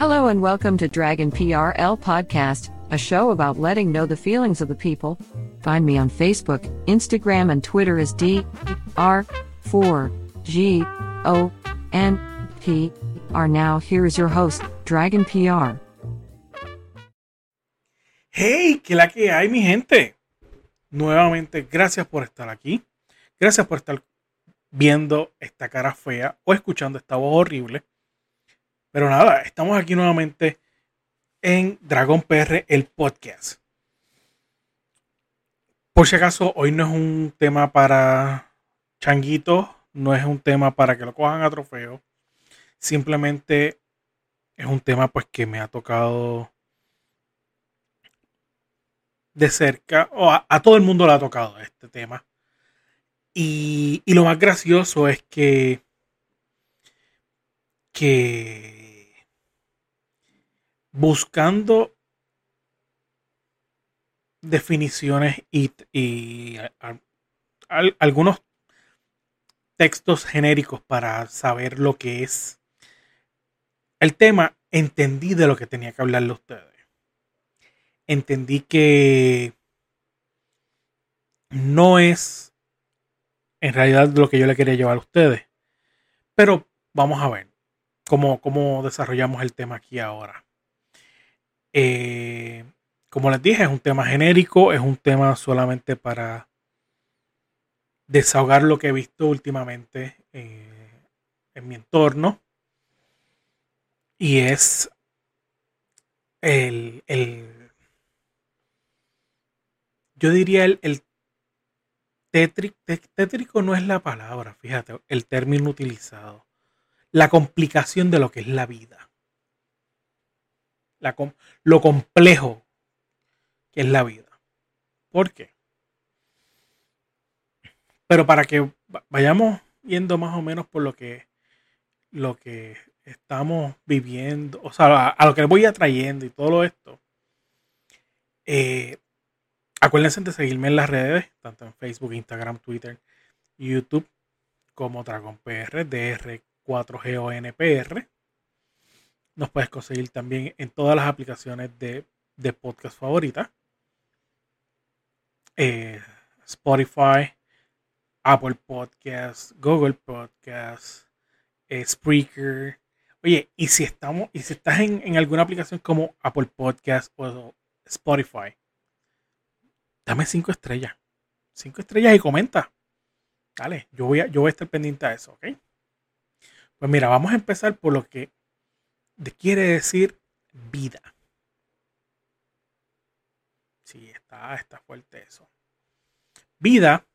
Hello and welcome to Dragon PRL Podcast, a show about letting know the feelings of the people. Find me on Facebook, Instagram, and Twitter as D R 4 G O N P R. Now, here is your host, Dragon PR. Hey, que la que hay, mi gente. Nuevamente, gracias por estar aquí. Gracias por estar viendo esta cara fea o escuchando esta voz horrible. Pero nada, estamos aquí nuevamente en Dragon PR, el podcast. Por si acaso, hoy no es un tema para changuitos, no es un tema para que lo cojan a trofeo. Simplemente es un tema pues que me ha tocado de cerca, o a, a todo el mundo le ha tocado este tema. Y, y lo más gracioso es que que buscando definiciones y, algunos textos genéricos para saber lo que es el tema, entendí de lo que tenía que hablarle a ustedes. Entendí que no es en realidad lo que yo le quería llevar a ustedes. Pero vamos a ver cómo, cómo desarrollamos el tema aquí ahora. Eh, como les dije, es un tema genérico, es un tema solamente para desahogar lo que he visto últimamente eh, en mi entorno. Y es el, el- yo diría el, el tétrico, tétrico no es la palabra, fíjate, el término utilizado. La complicación de lo que es la vida. La lo complejo que es la vida. ¿Por qué? Pero para que va- vayamos yendo más o menos por lo que, lo que estamos viviendo, o sea, a, lo que voy atrayendo y todo esto, eh, acuérdense de seguirme en las redes, tanto en Facebook, Instagram, Twitter, YouTube, como DragonPR, DR4GONPR. Nos puedes conseguir también en todas las aplicaciones de, de podcast favoritas. Eh, Spotify, Apple Podcasts, Google Podcasts, eh, Spreaker. Oye, y si estamos, y si estás en, en alguna aplicación como Apple Podcasts o Spotify, dame cinco estrellas. Cinco estrellas y comenta. Dale, yo voy a, yo voy a estar pendiente a eso, ¿ok? Pues mira, vamos a empezar por lo que quiere decir vida. Sí, está, fuerte eso. Vida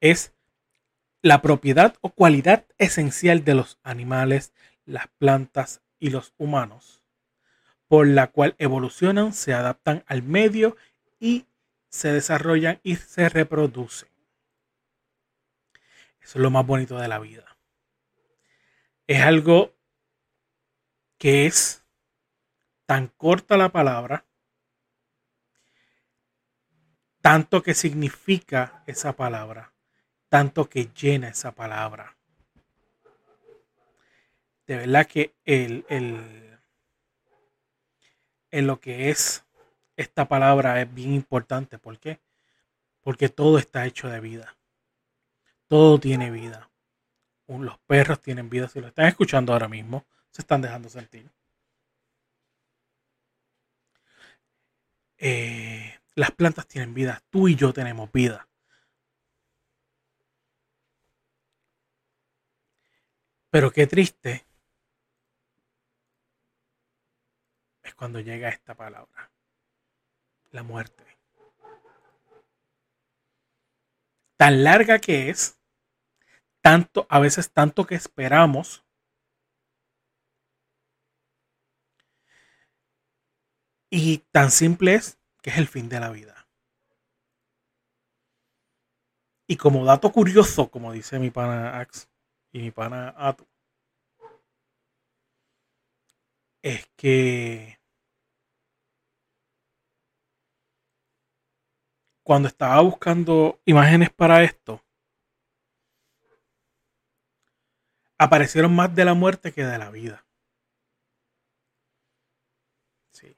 es la propiedad o cualidad esencial de los animales, las plantas y los humanos, por la cual evolucionan, se adaptan al medio y se desarrollan y se reproducen. Eso es lo más bonito de la vida. Es algo que es tan corta la palabra, tanto que significa esa palabra, tanto que llena esa palabra. De verdad que el, el, en lo que es esta palabra es bien importante. ¿Por qué? Porque todo está hecho de vida. Todo tiene vida. Los perros tienen vida. Si lo están escuchando ahora mismo, se están dejando sentir. Eh, las plantas tienen vida. Tú y yo tenemos vida. Pero qué triste es cuando llega esta palabra. La muerte. Tan larga que es, tanto, a veces tanto que esperamos, Y tan simple es que es el fin de la vida. Y como dato curioso, como dice mi pana Ax y mi pana Atu, es que cuando estaba buscando imágenes para esto, aparecieron más de la muerte que de la vida. Sí.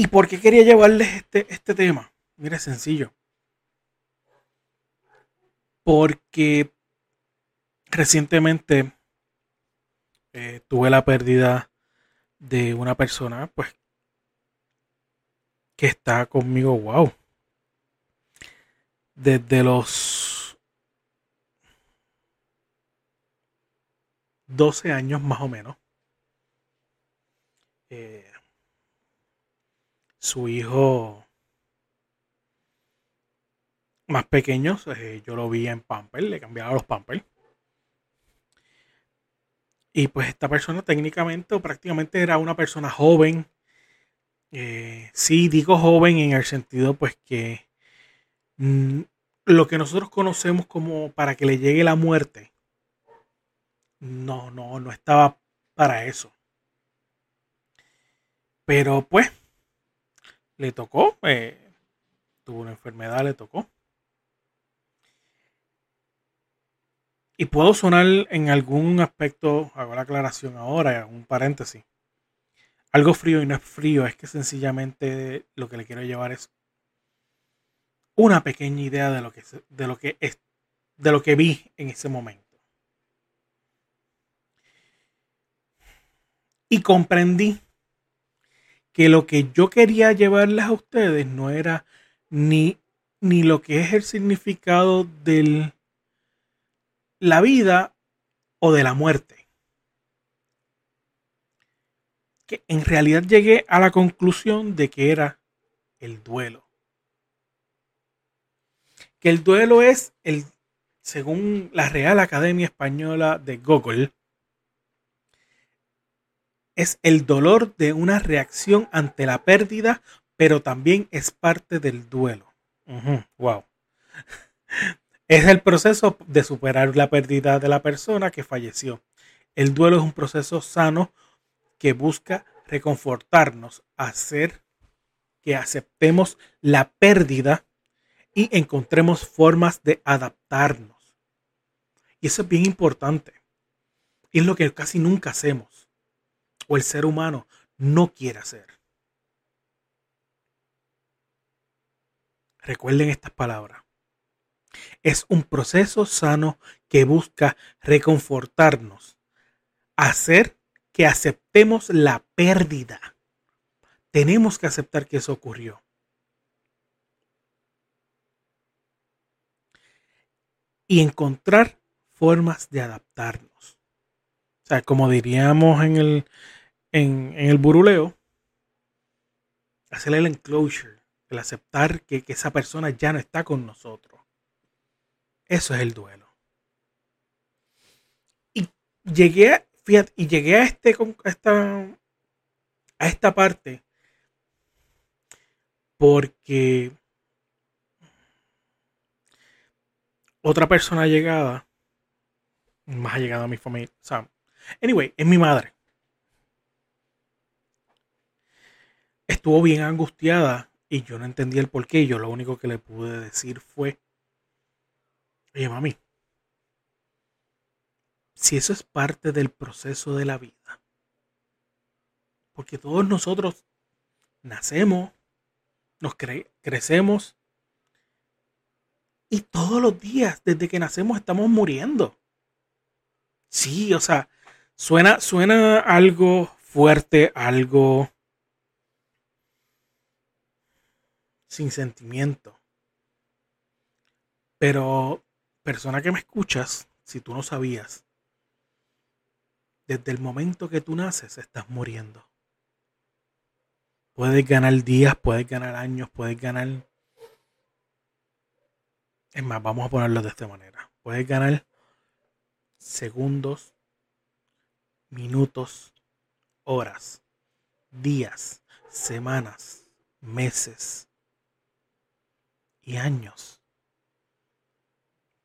¿Y por qué quería llevarles este, este tema? Mira, sencillo. Porque recientemente eh, tuve la pérdida de una persona, pues, que está conmigo, wow. Desde los 12 años más o menos. Eh, su hijo más pequeño, yo lo vi en Pamper, le cambiaba los Pampers. Y pues esta persona técnicamente o prácticamente era una persona joven, eh, sí, digo joven en el sentido pues que mm, lo que nosotros conocemos como para que le llegue la muerte, no, no, no estaba para eso. Pero pues, le tocó, eh, tuvo una enfermedad, le tocó. Y puedo sonar en algún aspecto, hago la aclaración ahora, un paréntesis algo frío y no es frío, es que sencillamente lo que le quiero llevar es una pequeña idea de lo que, de lo que, es, de lo que vi en ese momento. Y comprendí que lo que yo quería llevarles a ustedes no era ni, ni lo que es el significado de la vida o de la muerte que en realidad llegué a la conclusión de que era el duelo. Que el duelo es el, según la Real Academia Española de Google, es el dolor de una reacción ante la pérdida, pero también es parte del duelo. wow. Es el proceso de superar la pérdida de la persona que falleció. El duelo es un proceso sano que busca reconfortarnos, hacer que aceptemos la pérdida y encontremos formas de adaptarnos. Y eso es bien importante. Es lo que casi nunca hacemos. O el ser humano no quiere hacer. Recuerden estas palabras. Es un proceso sano que busca reconfortarnos, hacer que aceptemos la pérdida. Tenemos que aceptar que eso ocurrió. Y encontrar formas de adaptarnos. O sea, como diríamos en el, en, el buruleo, hacer el enclosure, el aceptar que, que esa persona ya no está con nosotros. Eso es el duelo. Y llegué a, y llegué a, este, a, esta, a esta parte porque otra persona llegada, más llegada a mi familia, o sea, anyway, es mi madre. Estuvo bien angustiada y yo no entendía el por qué. Yo lo único que le pude decir fue, oye mami, si eso es parte del proceso de la vida. Porque todos nosotros nacemos, nos crecemos y todos los días, desde que nacemos, estamos muriendo. Sí, o sea, suena, suena algo fuerte, algo sin sentimiento. Pero, persona que me escuchas, si tú no sabías, desde el momento que tú naces estás muriendo. Puedes ganar días, puedes ganar años, puedes ganar... Es más, vamos a ponerlo de esta manera. Puedes ganar segundos, minutos, horas, días, semanas, meses y años.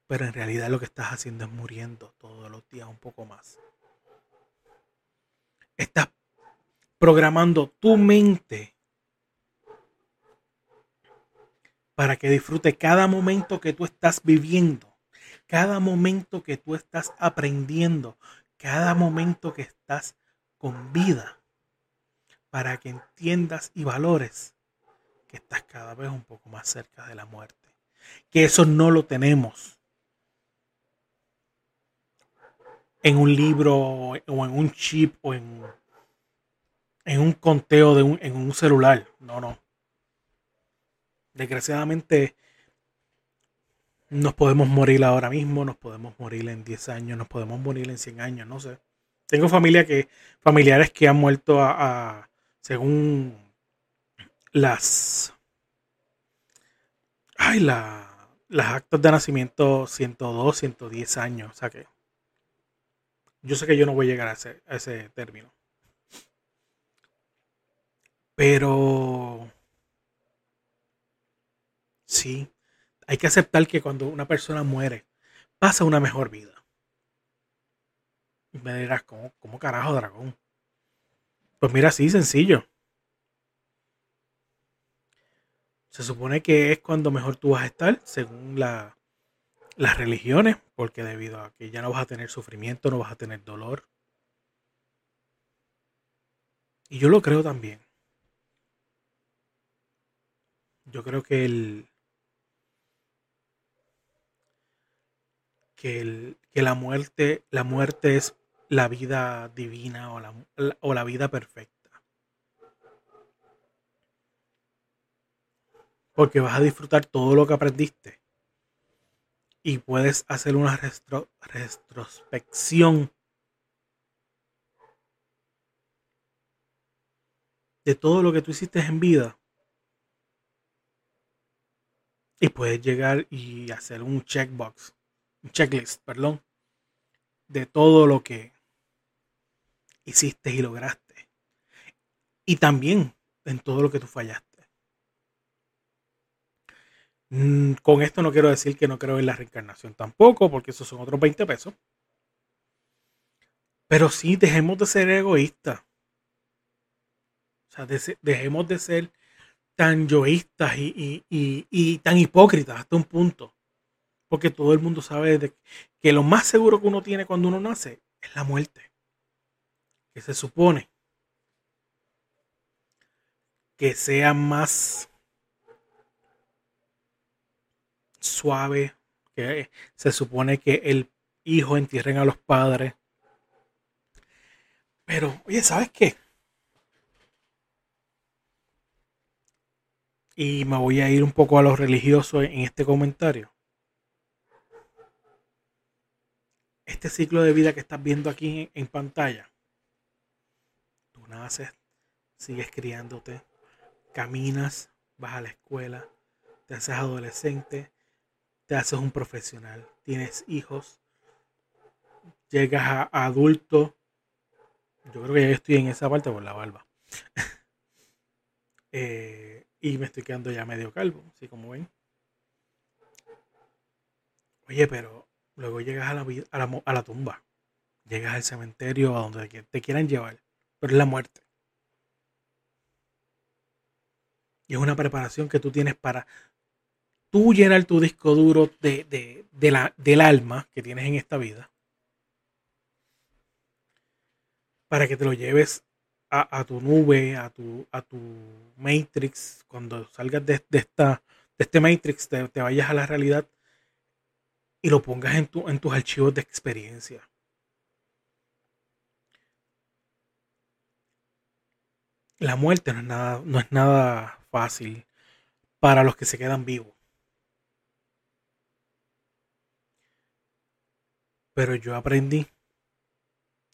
Pero en realidad lo que estás haciendo es muriendo todos los días un poco más. Estás programando tu mente para que disfrute cada momento que tú estás viviendo, cada momento que tú estás aprendiendo, cada momento que estás con vida, para que entiendas y valores estás cada vez un poco más cerca de la muerte. Que eso no lo tenemos en un libro o en un chip o en, en un conteo de un, en un celular. No, no. Desgraciadamente nos podemos morir ahora mismo, nos podemos morir en 10 años, nos podemos morir en 100 años, no sé. Tengo familia que, familiares que han muerto a, según las, ay, la, las actas de nacimiento 102, 110 años. O sea que yo sé que yo no voy a llegar a ese, a ese término. Pero Sí, hay que aceptar que cuando una persona muere, pasa una mejor vida. Me dirás, ¿cómo, cómo carajo, dragón? Pues mira, sí, sencillo. Se supone que es cuando mejor tú vas a estar, según las religiones, porque debido a que ya no vas a tener sufrimiento, no vas a tener dolor. Y yo lo creo también. Yo creo que el, que, la, muerte, la muerte es la vida divina o la, o la vida perfecta. Porque vas a disfrutar todo lo que aprendiste. Y puedes hacer una retrospección de todo lo que tú hiciste en vida. Y puedes llegar y hacer un checkbox checklist, perdón, de todo lo que hiciste y lograste. Y también en todo lo que tú fallaste. Mm, con esto no quiero decir que no creo en la reencarnación tampoco, porque esos son otros 20 pesos. Pero sí, dejemos de ser egoístas. O sea, dejemos de ser tan yoístas y, y tan hipócritas hasta un punto porque todo el mundo sabe que lo más seguro que uno tiene cuando uno nace es la muerte. Que se supone que sea más suave, que se supone que el hijo entierren a los padres. Pero, oye, ¿sabes qué? Y me voy a ir un poco a lo religioso en este comentario. este ciclo de vida que estás viendo aquí en, pantalla, tú naces, sigues criándote, caminas, vas a la escuela, te haces adolescente, te haces un profesional, tienes hijos, llegas a, adulto. Yo creo que ya estoy en esa parte por la barba. Eh, y me estoy quedando ya medio calvo, así como ven. Oye, pero Luego llegas a la, a la, tumba. Llegas al cementerio a donde te quieran llevar. Pero es la muerte. Y es una preparación que tú tienes para tú llenar tu disco duro de, la, del alma que tienes en esta vida. Para que te lo lleves a, tu nube, a tu, a tu Matrix. Cuando salgas de, esta, de este Matrix, te, te vayas a la realidad y lo pongas en, tu, en tus archivos de experiencia. La muerte no es, nada, no es nada fácil para los que se quedan vivos. Pero yo aprendí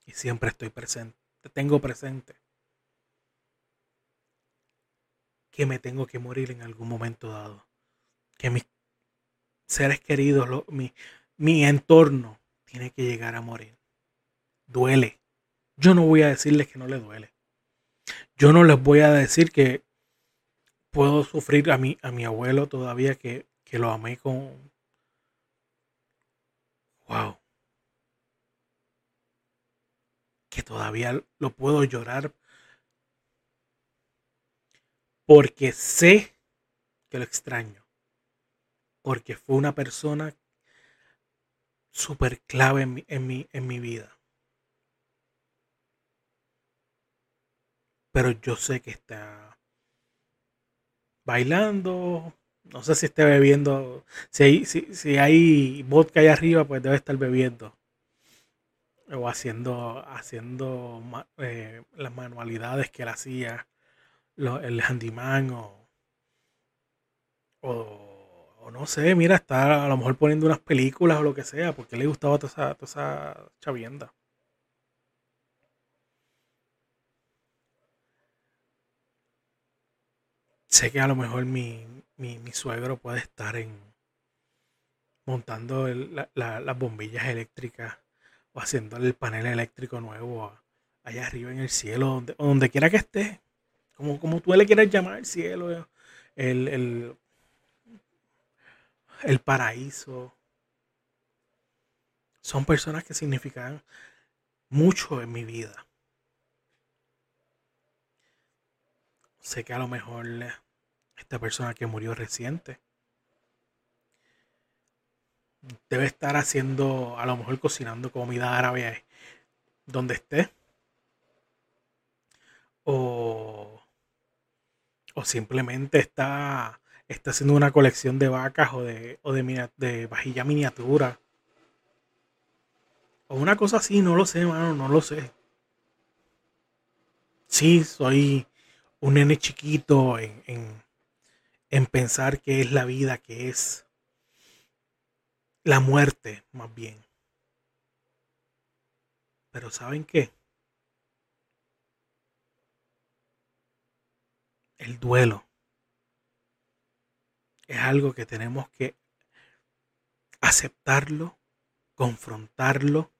y siempre estoy presente, tengo presente que me tengo que morir en algún momento dado. Que mis seres queridos, mi, mi entorno tiene que llegar a morir. Duele. Yo no voy a decirles que no le duele. Yo no les voy a decir que puedo sufrir a mi, a mi abuelo todavía que, que lo amé con... ¡Wow! Que todavía lo puedo llorar porque sé que lo extraño. Porque fue una persona súper clave en mi, en, mi, en mi vida. Pero yo sé que está bailando. No sé si esté bebiendo. Si hay, si, si hay vodka ahí arriba, pues debe estar bebiendo. O haciendo, haciendo eh, las manualidades que él hacía. el handyman o, no sé, mira, está a lo mejor poniendo unas películas o lo que sea, porque le gustaba toda esa, toda esa chavienda. sé que a lo mejor mi, suegro puede estar en montando las bombillas eléctricas o haciendo el panel eléctrico nuevo allá arriba en el cielo, donde, donde quiera que esté, como, como tú le quieras llamar el cielo, el, el, el paraíso. Son personas que significan mucho en mi vida. sé que a lo mejor esta persona que murió reciente debe estar haciendo, a lo mejor cocinando comida árabe donde esté. O, o simplemente está, está haciendo una colección de vacas o de, o de, vajilla miniatura. O una cosa así, no lo sé, mano, no lo sé. Sí, soy un nene chiquito en, en, pensar que es la vida, que es la muerte, más bien. Pero ¿saben qué? El duelo es algo que tenemos que aceptarlo, confrontarlo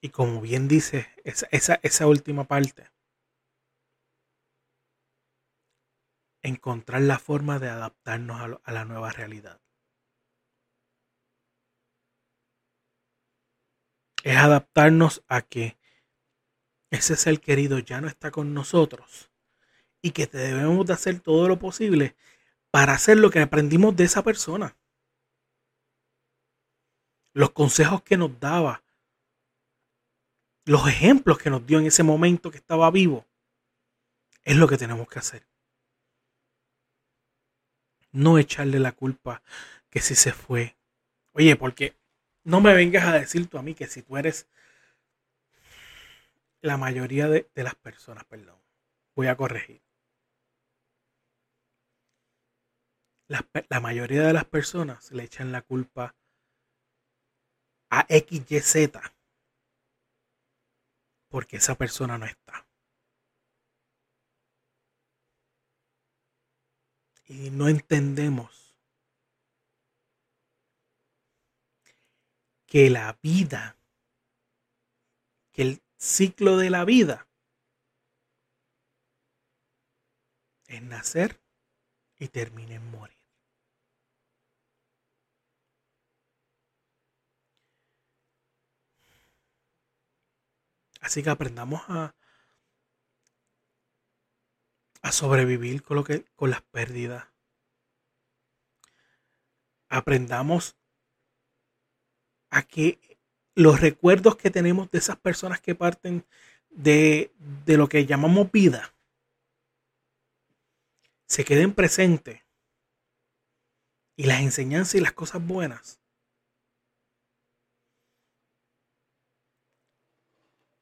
y como bien dice esa, esa, esa última parte, encontrar la forma de adaptarnos a, la nueva realidad. Es adaptarnos a que ese ser querido ya no está con nosotros y que debemos de hacer todo lo posible para hacer lo que aprendimos de esa persona. Los consejos que nos daba, los ejemplos que nos dio en ese momento que estaba vivo, es lo que tenemos que hacer no echarle la culpa que si se fue. Oye, porque no me vengas a decir tú a mí que si tú eres la mayoría de, las personas, perdón, voy a corregir. La, la, mayoría de las personas le echan la culpa a XYZ porque esa persona no está. y no entendemos que la vida, que el ciclo de la vida es nacer y termina en morir. Así que aprendamos a, sobrevivir con, lo que, con las pérdidas. Aprendamos a que los recuerdos que tenemos de esas personas que parten de, de lo que llamamos vida se queden presentes y las enseñanzas y las cosas buenas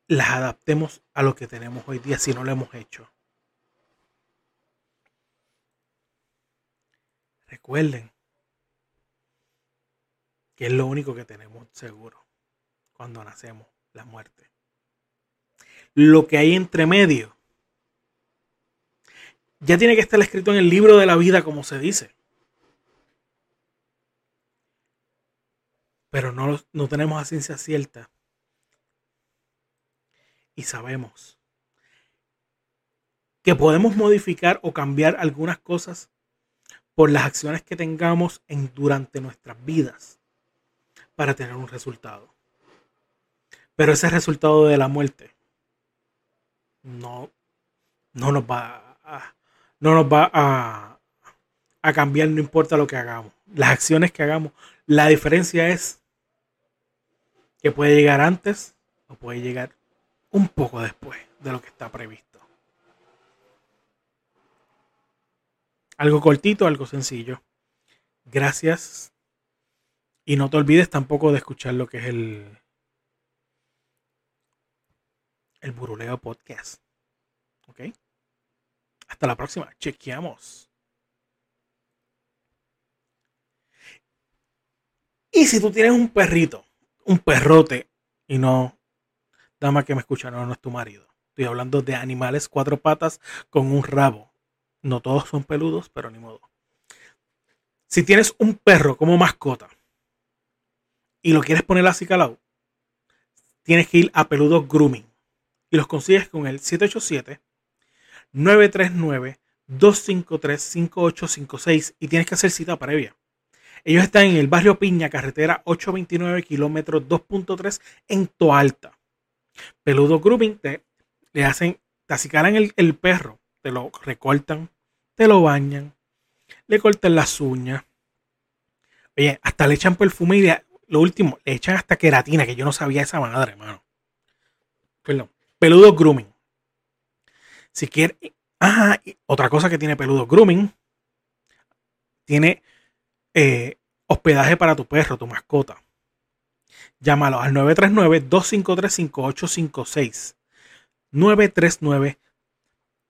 las adaptemos a lo que tenemos hoy día si no lo hemos hecho. Recuerden es lo único que tenemos seguro cuando nacemos, la muerte. Lo que hay entre medio ya tiene que estar escrito en el libro de la vida, como se dice. Pero no, no tenemos a ciencia cierta. Y sabemos que podemos modificar o cambiar algunas cosas por las acciones que tengamos en, durante nuestras vidas para tener un resultado. Pero ese resultado de la muerte no, no nos va no nos va a, a cambiar, no importa lo que hagamos. Las acciones que hagamos, la diferencia es que puede llegar antes o puede llegar un poco después de lo que está previsto. Algo cortito, algo sencillo. Gracias. Y no te olvides tampoco de escuchar lo que es el, el Buruleo Podcast. ¿Ok? Hasta la próxima. Chequeamos. Y si tú tienes un perrito, un perrote, y no, dama que me escucha, no, no es tu marido. Estoy hablando de animales cuatro patas con un rabo. No todos son peludos, pero ni modo. Si tienes un perro como mascota y lo quieres poner así calado, tienes que ir a Peludos Grooming. Y los consigues con el 787-939-253-5856 y tienes que hacer cita previa. Ellos están en el barrio Piña, carretera 829, kilómetros 2.3 en Toalta. Peludo Grooming te, le hacen, te acicalan el, el perro, te lo recortan, te lo bañan, le cortan las uñas. Oye, hasta le echan perfume lo último, le echan hasta queratina, que yo no sabía esa madre, hermano. Perdón. Peludo Grooming. Si quieres. Ah, otra cosa que tiene Peludo Grooming. Tiene eh, hospedaje para tu perro, tu mascota. Llámalo al 939-253-5856.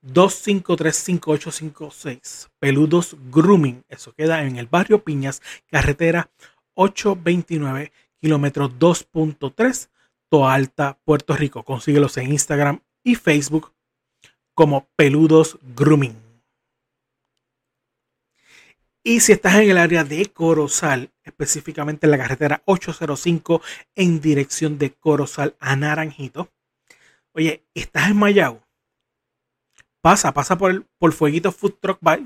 939-253-5856. Peludos Grooming. Eso queda en el barrio Piñas, carretera 829, kilómetro 2.3, Toalta, Puerto Rico. Consíguelos en Instagram y Facebook como Peludos Grooming. Y si estás en el área de Corozal, específicamente en la carretera 805 en dirección de Corozal a Naranjito, oye, estás en Mayao, pasa, pasa por el por Fueguito Food Truck by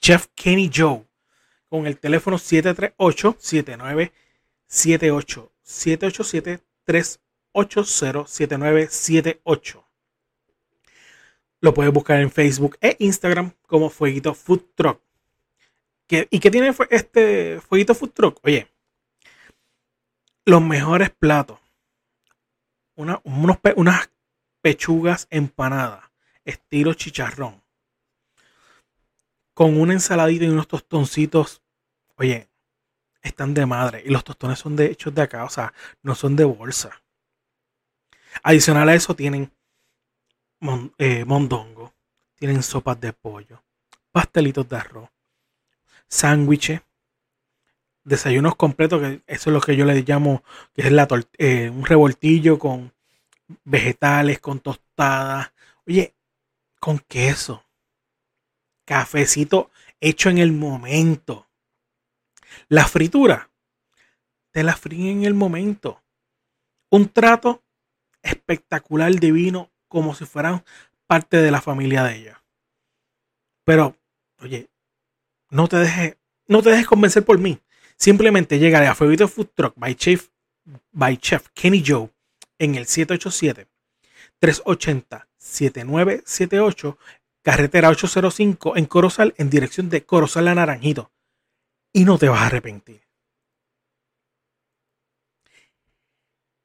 Chef Kenny Joe con el teléfono 738-7978 787-380-7978. Lo puedes buscar en Facebook e Instagram como Fueguito Food Truck. ¿Y qué tiene este Fueguito Food Truck? Oye, los mejores platos. unas pechugas empanadas, estilo chicharrón. Con una ensaladita y unos tostoncitos. Oye, están de madre. Y los tostones son de hechos de acá, o sea, no son de bolsa. Adicional a eso tienen eh, mondongo, tienen sopas de pollo, pastelitos de arroz, sándwiches, desayunos completos, que eso es lo que yo le llamo, que es la eh, un revoltillo con vegetales, con tostadas, oye, con queso, cafecito hecho en el momento. La fritura, te la fríen en el momento. Un trato espectacular, divino, como si fueran parte de la familia de ella. Pero, oye, no te dejes, no te dejes convencer por mí. Simplemente llega a Fueguito Food Truck by Chef, by Chef Kenny Joe en el 787-380-7978, carretera 805 en Corozal, en dirección de Corozal a Naranjito. Y no te vas a arrepentir.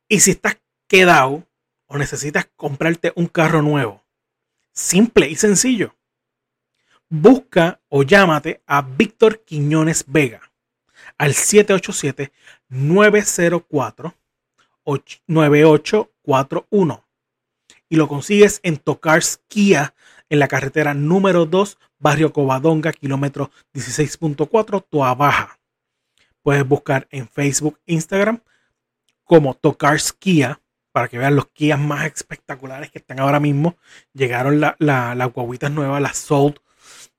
Y si estás quedado o necesitas comprarte un carro nuevo, simple y sencillo, busca o llámate a Víctor Quiñones Vega al 787-904-9841 y lo consigues en Tocars Kia en la carretera número 2, barrio Covadonga, kilómetro 16.4, Toa Baja. Puedes buscar en Facebook, Instagram como Tocars Kia para que vean los Kias más espectaculares que están ahora mismo. Llegaron las la, la guaguitas nuevas, las Sold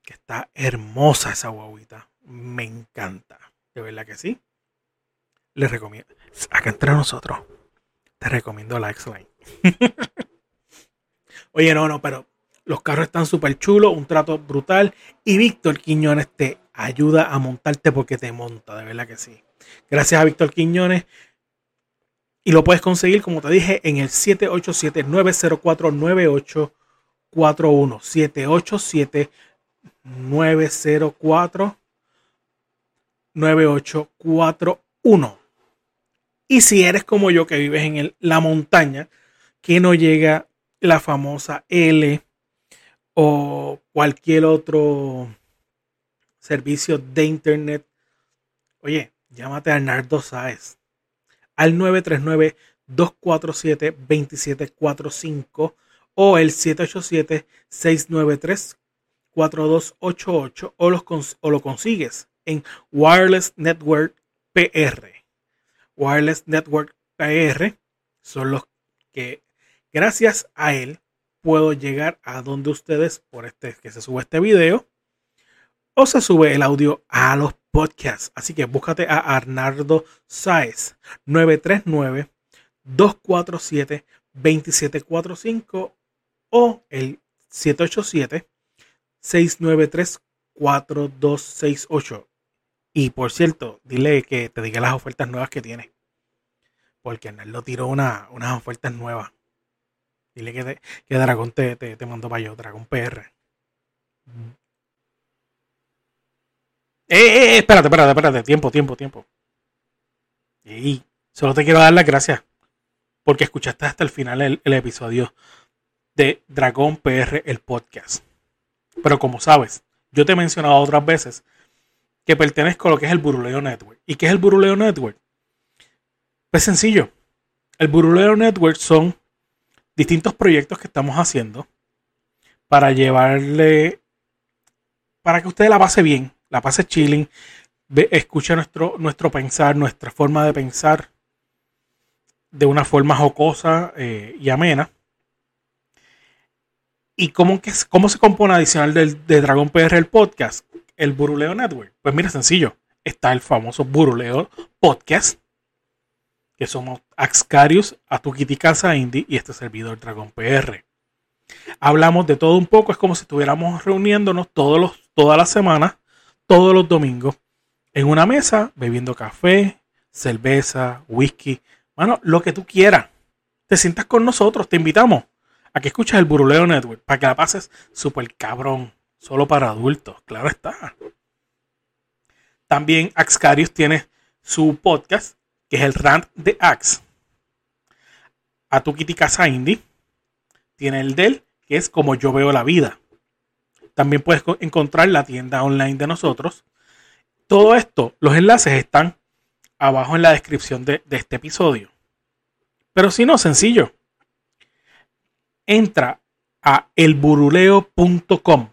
que está hermosa esa guaguita. Me encanta. De verdad que sí. Les recomiendo. Acá entre nosotros. Te recomiendo la X-Line. Oye, no, no, pero Los carros están súper chulos, un trato brutal. Y Víctor Quiñones te ayuda a montarte porque te monta, de verdad que sí. Gracias a Víctor Quiñones. Y lo puedes conseguir, como te dije, en el 787-904-9841. 787-904-9841. Y si eres como yo que vives en la montaña, que no llega la famosa L o cualquier otro servicio de internet, oye, llámate a Nardo Saez al 939-247-2745 o el 787-693-4288 o, o lo consigues en Wireless Network PR. Wireless Network PR son los que gracias a él puedo llegar a donde ustedes por este que se sube este video o se sube el audio a los podcasts. Así que búscate a Arnardo Saez 939 247 2745 o el 787 693 4268. Y por cierto, dile que te diga las ofertas nuevas que tiene. Porque Arnaldo tiró una, unas ofertas nuevas. Dile que, que Dragón te, te, te mandó para yo, Dragón PR. Eh, eh, eh, espérate, espérate, espérate. Tiempo, tiempo, tiempo. Y solo te quiero dar las gracias porque escuchaste hasta el final el, el episodio de Dragón PR, el podcast. Pero como sabes, yo te he mencionado otras veces que pertenezco a lo que es el Buruleo Network. ¿Y qué es el Buruleo Network? Pues sencillo. El Buruleo Network son distintos proyectos que estamos haciendo para llevarle, para que usted la pase bien, la pase chilling, escuche nuestro, nuestro pensar, nuestra forma de pensar de una forma jocosa eh, y amena. ¿Y cómo, que, cómo se compone adicional del, de Dragon PR el podcast? El Buruleo Network. Pues mira, sencillo. Está el famoso Buruleo Podcast, que somos Axcarius, Atukiti Casa Indie y este servidor Dragon PR. Hablamos de todo un poco, es como si estuviéramos reuniéndonos todos los, todas las semanas, todos los domingos, en una mesa, bebiendo café, cerveza, whisky, bueno, lo que tú quieras. Te sientas con nosotros, te invitamos a que escuches el Buruleo Network para que la pases súper cabrón, solo para adultos, claro está. También Axcarius tiene su podcast que es el Rant de Axe. A tu Kitty Casa Indie tiene el del, que es como yo veo la vida. También puedes encontrar la tienda online de nosotros. Todo esto, los enlaces están abajo en la descripción de, de este episodio. Pero si no, sencillo. Entra a elburuleo.com,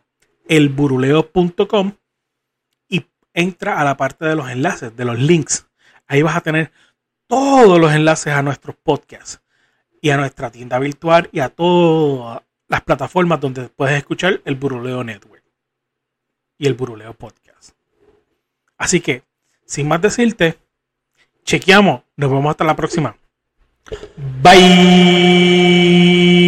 elburuleo.com y entra a la parte de los enlaces, de los links. Ahí vas a tener todos los enlaces a nuestros podcasts y a nuestra tienda virtual y a todas las plataformas donde puedes escuchar el Buruleo Network y el Buruleo Podcast. Así que, sin más decirte, chequeamos. Nos vemos hasta la próxima. Bye.